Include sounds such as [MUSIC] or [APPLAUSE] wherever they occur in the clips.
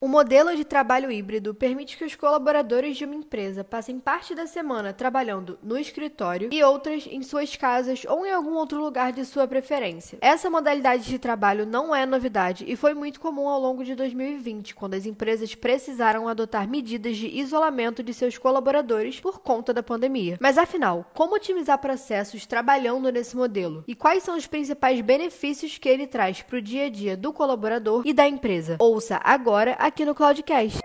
O modelo de trabalho híbrido permite que os colaboradores de uma empresa passem parte da semana trabalhando no escritório e outras em suas casas ou em algum outro lugar de sua preferência. Essa modalidade de trabalho não é novidade e foi muito comum ao longo de 2020, quando as empresas precisaram adotar medidas de isolamento de seus colaboradores por conta da pandemia. Mas afinal, como otimizar processos trabalhando nesse modelo? E quais são os principais benefícios que ele traz para o dia a dia do colaborador e da empresa? Ouça agora a aqui no Cloudcast.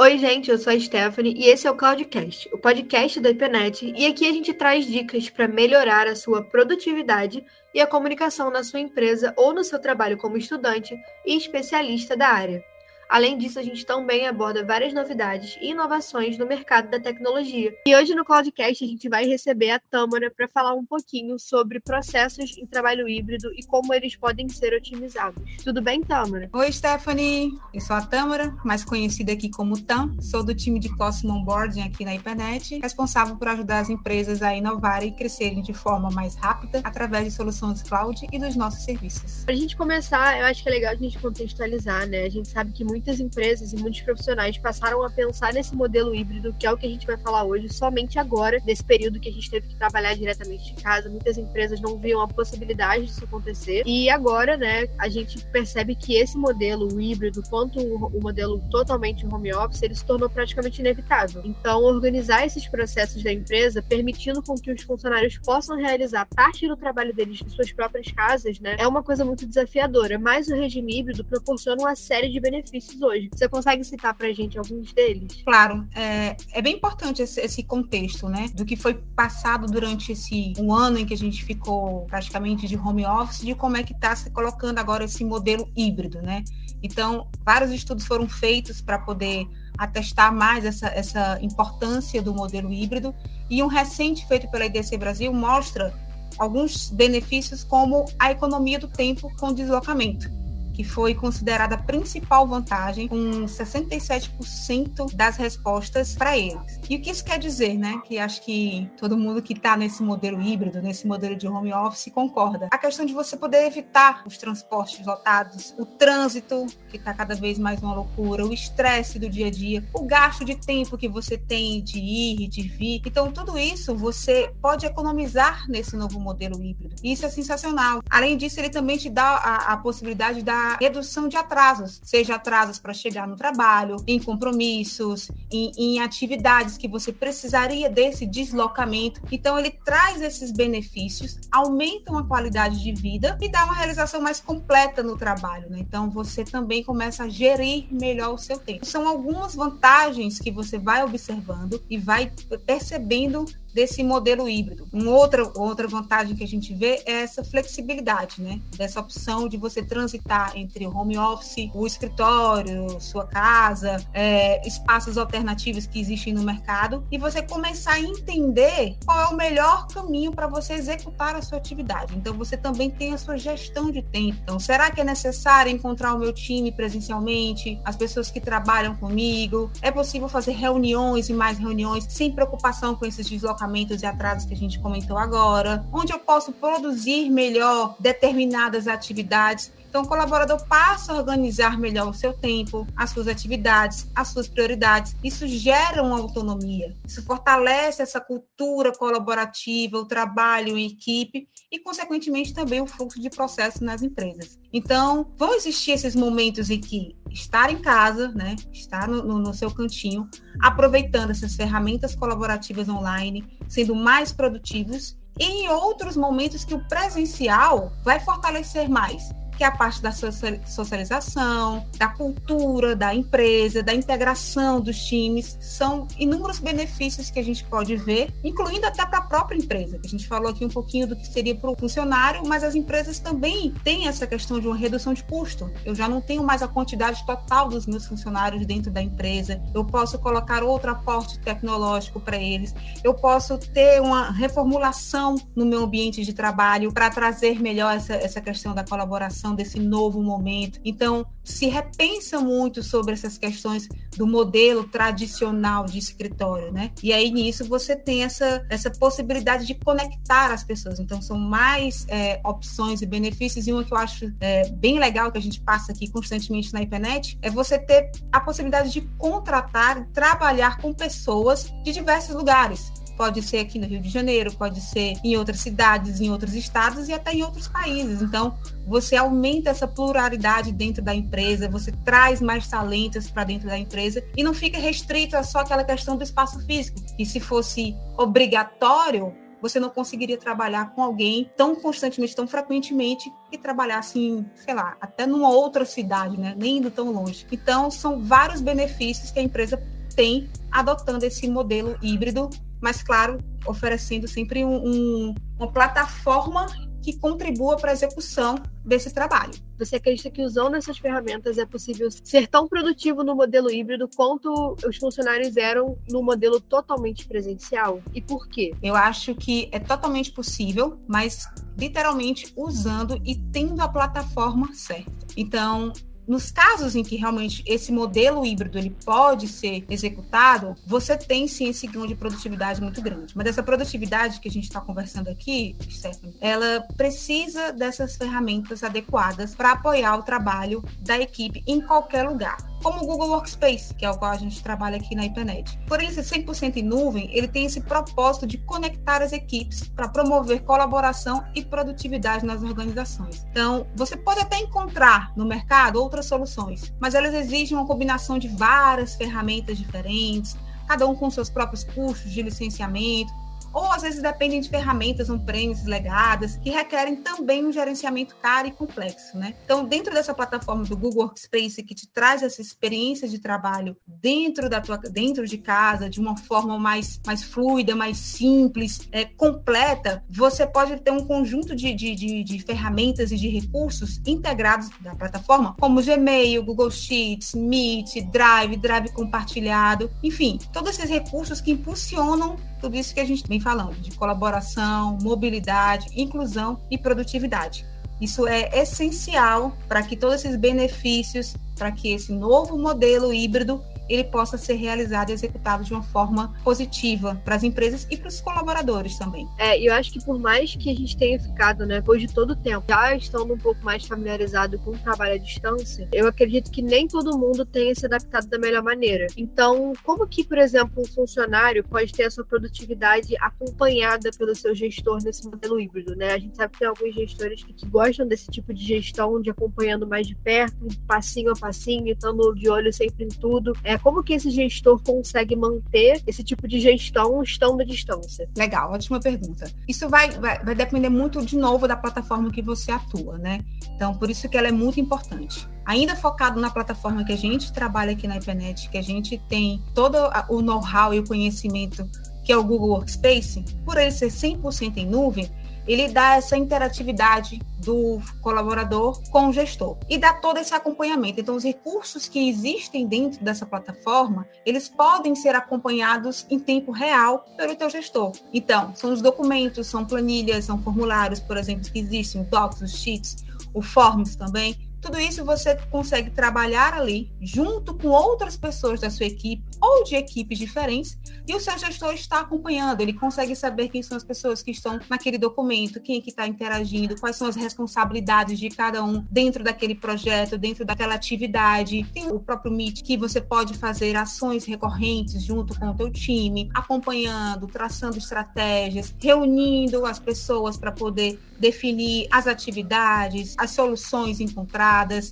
Oi, gente, eu sou a Stephanie e esse é o Cloudcast, o podcast da IPNET, e aqui a gente traz dicas para melhorar a sua produtividade e a comunicação na sua empresa ou no seu trabalho como estudante e especialista da área. Além disso, a gente também aborda várias novidades e inovações no mercado da tecnologia. E hoje no Cloudcast a gente vai receber a Tâmara para falar um pouquinho sobre processos em trabalho híbrido e como eles podem ser otimizados. Tudo bem, Tâmara? Oi, Stephanie. Eu sou a Tâmara, mais conhecida aqui como TAM. Sou do time de Customer Onboarding aqui na IPNET, responsável por ajudar as empresas a inovarem e crescerem de forma mais rápida através de soluções cloud e dos nossos serviços. Para a gente começar, eu acho que é legal a gente contextualizar, né? A gente sabe que muito muitas empresas e muitos profissionais passaram a pensar nesse modelo híbrido, que é o que a gente vai falar hoje, somente agora, nesse período que a gente teve que trabalhar diretamente de casa. Muitas empresas não viam a possibilidade disso acontecer. E agora, né, a gente percebe que esse modelo, híbrido, quanto o modelo totalmente home office, ele se tornou praticamente inevitável. Então, organizar esses processos da empresa, permitindo com que os funcionários possam realizar parte do trabalho deles em suas próprias casas, né, é uma coisa muito desafiadora. Mas o regime híbrido proporciona uma série de benefícios hoje. Você consegue citar para a gente alguns deles? Claro, é, é bem importante esse, esse, contexto, né? Do que foi passado durante esse um ano em que a gente ficou praticamente de home office, de como é que está se colocando agora esse modelo híbrido, né? Então, vários estudos foram feitos para poder atestar mais essa, essa importância do modelo híbrido. E um recente feito pela IDC Brasil mostra alguns benefícios, como a economia do tempo com deslocamento que foi considerada a principal vantagem, com 67% das respostas para eles. E o que isso quer dizer, né? Que acho que todo mundo que está nesse modelo híbrido, nesse modelo de home office, concorda. A questão de você poder evitar os transportes lotados, o trânsito, que está cada vez mais uma loucura, o estresse do dia a dia, o gasto de tempo que você tem de ir e de vir. Então, tudo isso você pode economizar nesse novo modelo híbrido. Isso é sensacional. Além disso, ele também te dá a, a possibilidade da redução de atrasos, seja atrasos para chegar no trabalho, em compromissos, em, em atividades que você precisaria desse deslocamento. Então, ele traz esses benefícios, aumenta a qualidade de vida e dá uma realização mais completa no trabalho. Né? Então, você também começa a gerir melhor o seu tempo. São algumas vantagens que você vai observando e vai percebendo desse modelo híbrido. Uma outra, outra vantagem que a gente vê é essa flexibilidade, né? Dessa opção de você transitar entre o home office, o escritório, sua casa, é, espaços alternativos que existem no mercado e você começar a entender qual é o melhor caminho para você executar a sua atividade. Então, você também tem a sua gestão de tempo. Então, será que é necessário encontrar o meu time presencialmente, as pessoas que trabalham comigo? É possível fazer reuniões e mais reuniões sem preocupação com esses deslocamentos? E atrasos que a gente comentou agora, onde eu posso produzir melhor determinadas atividades então, o colaborador passa a organizar melhor o seu tempo, as suas atividades, as suas prioridades. Isso gera uma autonomia, isso fortalece essa cultura colaborativa, o trabalho em equipe e, consequentemente, também o fluxo de processos nas empresas. Então, vão existir esses momentos em que estar em casa, né, estar no, no, no seu cantinho, aproveitando essas ferramentas colaborativas online, sendo mais produtivos e em outros momentos que o presencial vai fortalecer mais que é a parte da socialização, da cultura da empresa, da integração dos times. São inúmeros benefícios que a gente pode ver, incluindo até para a própria empresa. A gente falou aqui um pouquinho do que seria para o funcionário, mas as empresas também têm essa questão de uma redução de custo. Eu já não tenho mais a quantidade total dos meus funcionários dentro da empresa, eu posso colocar outro aporte tecnológico para eles, eu posso ter uma reformulação no meu ambiente de trabalho para trazer melhor essa, essa questão da colaboração adaptação desse novo momento. Então, se repensa muito sobre essas questões do modelo tradicional de escritório, né? E aí nisso você tem essa, essa possibilidade de conectar as pessoas. Então, são mais é, opções e benefícios. E uma que eu acho é, bem legal que a gente passa aqui constantemente na IPNET é você ter a possibilidade de contratar, trabalhar com pessoas de diversos lugares. Pode ser aqui no Rio de Janeiro, pode ser em outras cidades, em outros estados e até em outros países. Então, você aumenta essa pluralidade dentro da empresa, você traz mais talentos para dentro da empresa e não fica restrito a só aquela questão do espaço físico. E se fosse obrigatório, você não conseguiria trabalhar com alguém tão constantemente, tão frequentemente, que trabalhasse em, sei lá, até numa outra cidade, né? Nem indo tão longe. Então, são vários benefícios que a empresa tem adotando esse modelo híbrido mas claro, oferecendo sempre um, um, uma plataforma que contribua para a execução desse trabalho. Você acredita que usando essas ferramentas é possível ser tão produtivo no modelo híbrido quanto os funcionários eram no modelo totalmente presencial? E por quê? Eu acho que é totalmente possível, mas literalmente usando e tendo a plataforma certa. Então, nos casos em que realmente esse modelo híbrido ele pode ser executado, você tem sim esse ganho de produtividade muito grande. Mas essa produtividade que a gente está conversando aqui, Stephanie, ela precisa dessas ferramentas adequadas para apoiar o trabalho da equipe em qualquer lugar como o Google Workspace, que é o qual a gente trabalha aqui na IPNET. Por ele ser 100% em nuvem, ele tem esse propósito de conectar as equipes para promover colaboração e produtividade nas organizações. Então, você pode até encontrar no mercado outras soluções, mas elas exigem uma combinação de várias ferramentas diferentes, cada um com seus próprios custos de licenciamento, ou às vezes dependem de ferramentas on-premise legadas, que requerem também um gerenciamento caro e complexo, né? Então, dentro dessa plataforma do Google Workspace, que te traz essa experiência de trabalho dentro da tua, dentro de casa, de uma forma mais, mais fluida, mais simples, é, completa, você pode ter um conjunto de, de, de, de ferramentas e de recursos integrados na plataforma, como Gmail, Google Sheets, Meet, Drive, Drive compartilhado, enfim, todos esses recursos que impulsionam tudo isso que a gente vem falando, de colaboração, mobilidade, inclusão e produtividade. Isso é essencial para que todos esses benefícios, para que esse novo modelo híbrido ele possa ser realizado e executado de uma forma positiva para as empresas e para os colaboradores também. É, eu acho que por mais que a gente tenha ficado, né, depois de todo o tempo, já estando um pouco mais familiarizado com o trabalho à distância, eu acredito que nem todo mundo tenha se adaptado da melhor maneira. Então, como que, por exemplo, um funcionário pode ter a sua produtividade acompanhada pelo seu gestor nesse modelo híbrido, né? A gente sabe que tem alguns gestores que, gostam desse tipo de gestão, de acompanhando mais de perto, passinho a passinho, estando de olho sempre em tudo. É, como que esse gestor consegue manter esse tipo de gestão estando à distância? Legal, ótima pergunta. Isso vai, vai, vai depender muito, de novo, da plataforma que você atua, né? Então, por isso que ela é muito importante. Ainda focado na plataforma que a gente trabalha aqui na IPNET, que a gente tem todo o know-how e o conhecimento que é o Google Workspace, por ele ser 100% em nuvem, ele dá essa interatividade do colaborador com o gestor e dá todo esse acompanhamento. Então, os recursos que existem dentro dessa plataforma, eles podem ser acompanhados em tempo real pelo teu gestor. Então, são os documentos, são planilhas, são formulários, por exemplo, que existem, Docs, os Sheets, o Forms também, tudo isso você consegue trabalhar ali junto com outras pessoas da sua equipe ou de equipes diferentes e o seu gestor está acompanhando. Ele consegue saber quem são as pessoas que estão naquele documento, quem é que está interagindo, quais são as responsabilidades de cada um dentro daquele projeto, dentro daquela atividade. Tem o próprio Meet que você pode fazer ações recorrentes junto com o teu time, acompanhando, traçando estratégias, reunindo as pessoas para poder definir as atividades, as soluções encontradas.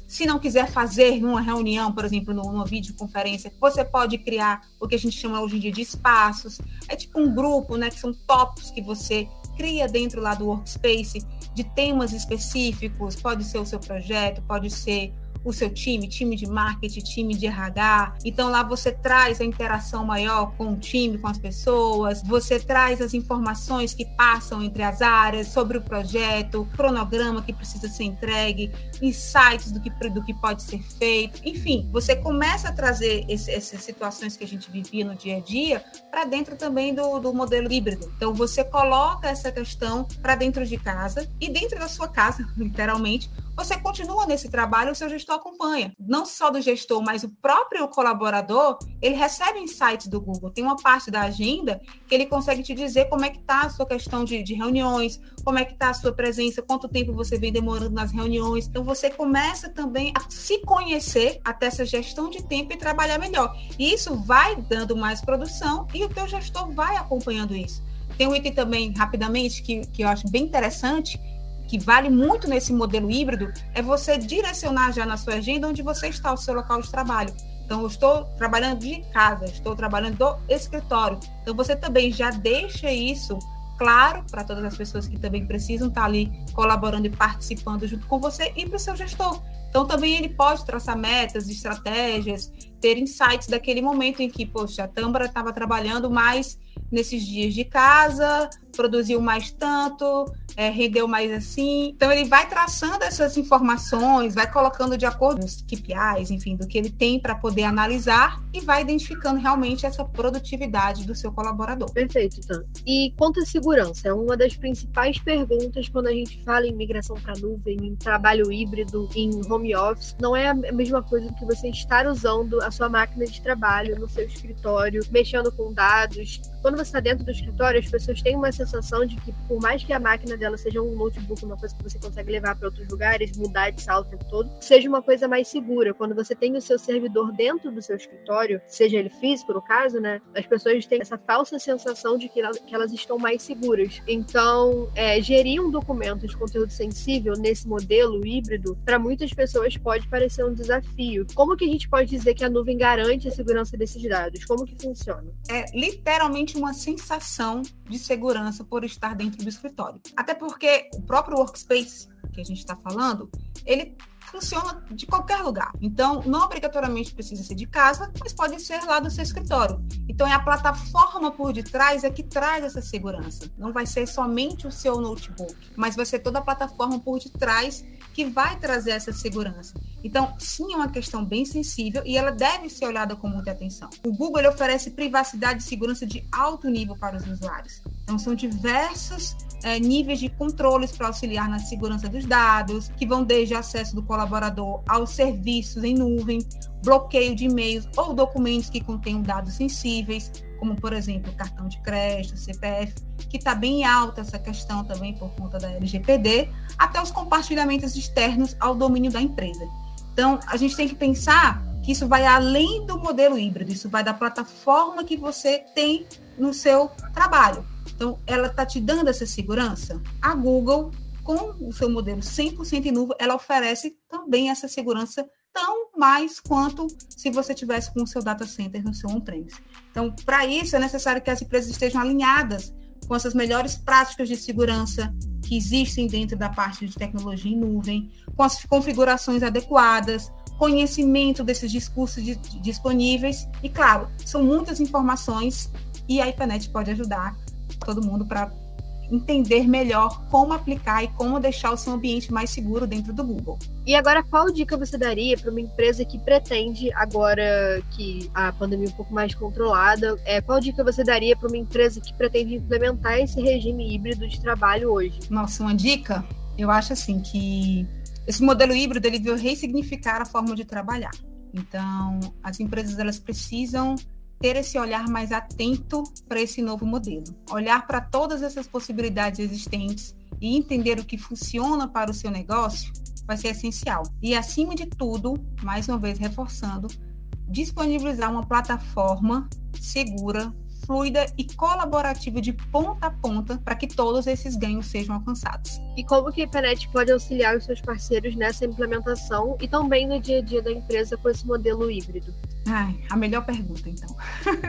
Se não quiser fazer numa reunião, por exemplo, numa videoconferência, você pode criar o que a gente chama hoje em dia de espaços. É tipo um grupo, né? Que são tópicos que você cria dentro lá do workspace de temas específicos. Pode ser o seu projeto, pode ser o seu time, time de marketing, time de RH. Então lá você traz a interação maior com o time, com as pessoas, você traz as informações que passam entre as áreas sobre o projeto, cronograma que precisa ser entregue, insights do que, do que pode ser feito. Enfim, você começa a trazer esse, essas situações que a gente vivia no dia a dia para dentro também do, do modelo híbrido. Então você coloca essa questão para dentro de casa e dentro da sua casa, [LAUGHS] literalmente, você continua nesse trabalho, o seu gestor acompanha. Não só do gestor, mas o próprio colaborador, ele recebe insights do Google. Tem uma parte da agenda que ele consegue te dizer como é que está a sua questão de, de reuniões, como é que está a sua presença, quanto tempo você vem demorando nas reuniões. Então, você começa também a se conhecer até essa gestão de tempo e trabalhar melhor. E isso vai dando mais produção e o teu gestor vai acompanhando isso. Tem um item também, rapidamente, que, que eu acho bem interessante, que vale muito nesse modelo híbrido é você direcionar já na sua agenda onde você está, o seu local de trabalho. Então, eu estou trabalhando de casa, estou trabalhando do escritório. Então, você também já deixa isso claro para todas as pessoas que também precisam estar ali colaborando e participando junto com você e para o seu gestor. Então, também ele pode traçar metas, estratégias, ter insights daquele momento em que, poxa, a Tâmara estava trabalhando mais nesses dias de casa, produziu mais tanto, é, rendeu mais assim. Então ele vai traçando essas informações, vai colocando de acordo com os KPIs, enfim, do que ele tem para poder analisar e vai identificando realmente essa produtividade do seu colaborador. Perfeito, então. E quanto à segurança, é uma das principais perguntas quando a gente fala em migração para nuvem, em trabalho híbrido, em home office. Não é a mesma coisa do que você estar usando a sua máquina de trabalho no seu escritório, mexendo com dados. Quando você está dentro do escritório, as pessoas têm uma sensação de que, por mais que a máquina dela seja um notebook, uma coisa que você consegue levar para outros lugares, mudar de sala o tempo todo, seja uma coisa mais segura. Quando você tem o seu servidor dentro do seu escritório, seja ele físico, no caso, né? As pessoas têm essa falsa sensação de que elas, que elas estão mais seguras. Então, é, gerir um documento de conteúdo sensível nesse modelo híbrido, para muitas pessoas pode parecer um desafio. Como que a gente pode dizer que a nuvem garante a segurança desses dados? Como que funciona? É literalmente uma sensação de segurança por estar dentro do escritório. Até porque o próprio workspace que a gente está falando, ele funciona de qualquer lugar. Então, não obrigatoriamente precisa ser de casa, mas pode ser lá do seu escritório. Então, é a plataforma por detrás é que traz essa segurança. Não vai ser somente o seu notebook, mas vai ser toda a plataforma por detrás que vai trazer essa segurança. Então, sim, é uma questão bem sensível e ela deve ser olhada com muita atenção. O Google oferece privacidade e segurança de alto nível para os usuários. Então, são diversos é, níveis de controles para auxiliar na segurança dos dados, que vão desde acesso do colaborador aos serviços em nuvem, bloqueio de e-mails ou documentos que contenham dados sensíveis, como, por exemplo, cartão de crédito, CPF, que está bem alta essa questão também por conta da LGPD, até os compartilhamentos externos ao domínio da empresa. Então, a gente tem que pensar que isso vai além do modelo híbrido, isso vai da plataforma que você tem no seu trabalho. Então, ela está te dando essa segurança? A Google, com o seu modelo 100% em nuvem, ela oferece também essa segurança tão mais quanto se você tivesse com o seu data center no seu on-premise. Então, para isso, é necessário que as empresas estejam alinhadas com essas melhores práticas de segurança que existem dentro da parte de tecnologia em nuvem, com as configurações adequadas, conhecimento desses discursos de, de, disponíveis e, claro, são muitas informações e a IPANET pode ajudar todo mundo para entender melhor como aplicar e como deixar o seu ambiente mais seguro dentro do Google. E agora, qual dica você daria para uma empresa que pretende, agora que a pandemia é um pouco mais controlada, é, qual dica você daria para uma empresa que pretende implementar esse regime híbrido de trabalho hoje? Nossa, uma dica? Eu acho assim que esse modelo híbrido ele veio ressignificar a forma de trabalhar. Então, as empresas elas precisam ter esse olhar mais atento para esse novo modelo. Olhar para todas essas possibilidades existentes e entender o que funciona para o seu negócio vai ser essencial. E, acima de tudo, mais uma vez reforçando, disponibilizar uma plataforma segura, fluida e colaborativa de ponta a ponta para que todos esses ganhos sejam alcançados. E como que a Ipanet pode auxiliar os seus parceiros nessa implementação e também no dia a dia da empresa com esse modelo híbrido? Ai, a melhor pergunta, então.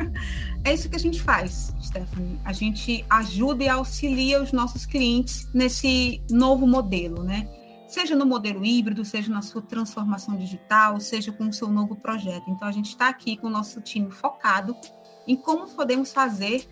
[LAUGHS] é isso que a gente faz, Stephanie. A gente ajuda e auxilia os nossos clientes nesse novo modelo, né? seja no modelo híbrido, seja na sua transformação digital, seja com o seu novo projeto. Então, a gente está aqui com o nosso time focado em como podemos fazer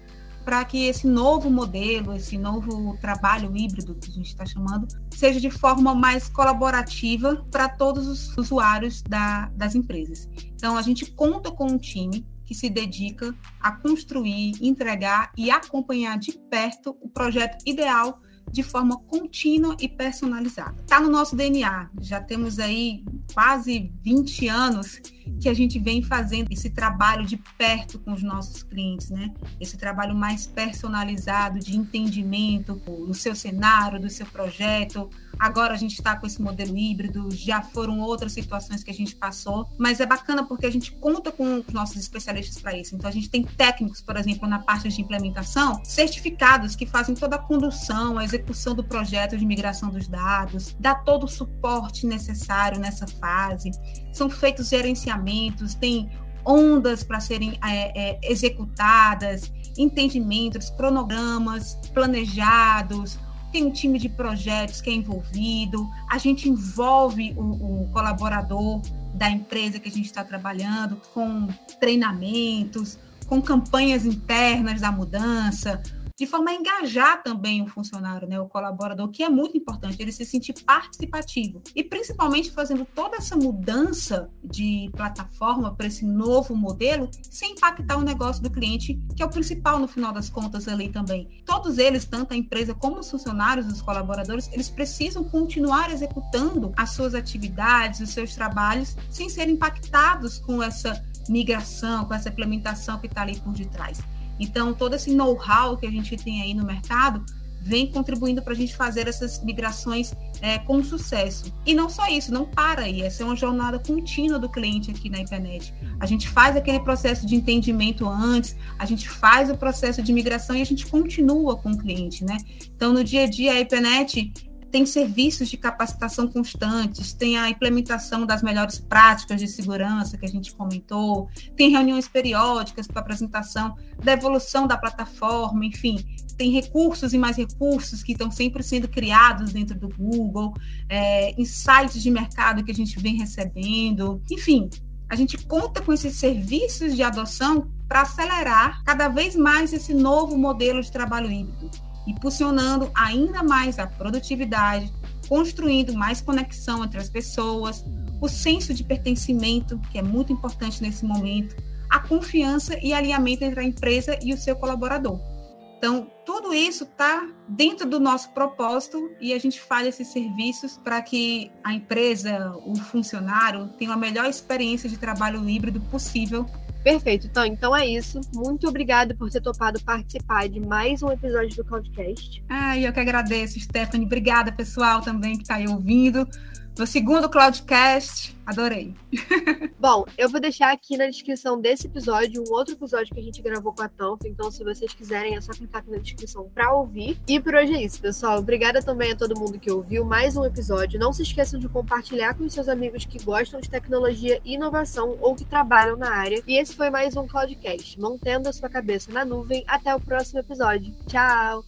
para que esse novo modelo, esse novo trabalho híbrido que a gente está chamando, seja de forma mais colaborativa para todos os usuários da, das empresas. Então, a gente conta com um time que se dedica a construir, entregar e acompanhar de perto o projeto ideal de forma contínua e personalizada. Está no nosso DNA, já temos aí quase 20 anos que a gente vem fazendo esse trabalho de perto com os nossos clientes, né? Esse trabalho mais personalizado de entendimento do seu cenário, do seu projeto. Agora a gente está com esse modelo híbrido, já foram outras situações que a gente passou, mas é bacana porque a gente conta com os nossos especialistas para isso. Então a gente tem técnicos, por exemplo, na parte de implementação, certificados que fazem toda a condução, a execução do projeto de migração dos dados, dá todo o suporte necessário nessa fase. São feitos gerenciamentos, tem ondas para serem é, é, executadas, entendimentos, cronogramas planejados, tem um time de projetos que é envolvido, a gente envolve o, o colaborador da empresa que a gente está trabalhando com treinamentos, com campanhas internas da mudança, de forma a engajar também o funcionário, né, o colaborador, que é muito importante, ele se sentir participativo. E principalmente fazendo toda essa mudança de plataforma para esse novo modelo, sem impactar o negócio do cliente, que é o principal no final das contas ali também. Todos eles, tanto a empresa como os funcionários, os colaboradores, eles precisam continuar executando as suas atividades, os seus trabalhos, sem serem impactados com essa migração, com essa implementação que está ali por detrás. Então, todo esse know-how que a gente tem aí no mercado vem contribuindo para a gente fazer essas migrações é, com sucesso. E não só isso, não para aí, essa é uma jornada contínua do cliente aqui na IPNET. A gente faz aquele processo de entendimento antes, a gente faz o processo de migração e a gente continua com o cliente, né? Então, no dia a dia, a IPNET tem serviços de capacitação constantes, tem a implementação das melhores práticas de segurança que a gente comentou, tem reuniões periódicas para apresentação da evolução da plataforma, enfim, tem recursos e mais recursos que estão sempre sendo criados dentro do Google, é, insights de mercado que a gente vem recebendo, enfim, a gente conta com esses serviços de adoção para acelerar cada vez mais esse novo modelo de trabalho híbrido impulsionando ainda mais a produtividade, construindo mais conexão entre as pessoas, o senso de pertencimento, que é muito importante nesse momento, a confiança e alinhamento entre a empresa e o seu colaborador. Então, tudo isso está dentro do nosso propósito e a gente faz esses serviços para que a empresa, o funcionário, tenha a melhor experiência de trabalho híbrido possível Perfeito, então, então é isso. Muito obrigada por ter topado participar de mais um episódio do Cloudcast. Ah, eu que agradeço, Stephanie. Obrigada, pessoal, também que está aí ouvindo no segundo Cloudcast. Adorei. [LAUGHS] Bom, eu vou deixar aqui na descrição desse episódio um outro episódio que a gente gravou com a Tanf. Então, se vocês quiserem, é só clicar aqui na descrição para ouvir. E por hoje é isso, pessoal. Obrigada também a todo mundo que ouviu mais um episódio. Não se esqueçam de compartilhar com seus amigos que gostam de tecnologia e inovação ou que trabalham na área. E esse foi mais um Cloudcast, mantendo a sua cabeça na nuvem. Até o próximo episódio. Tchau!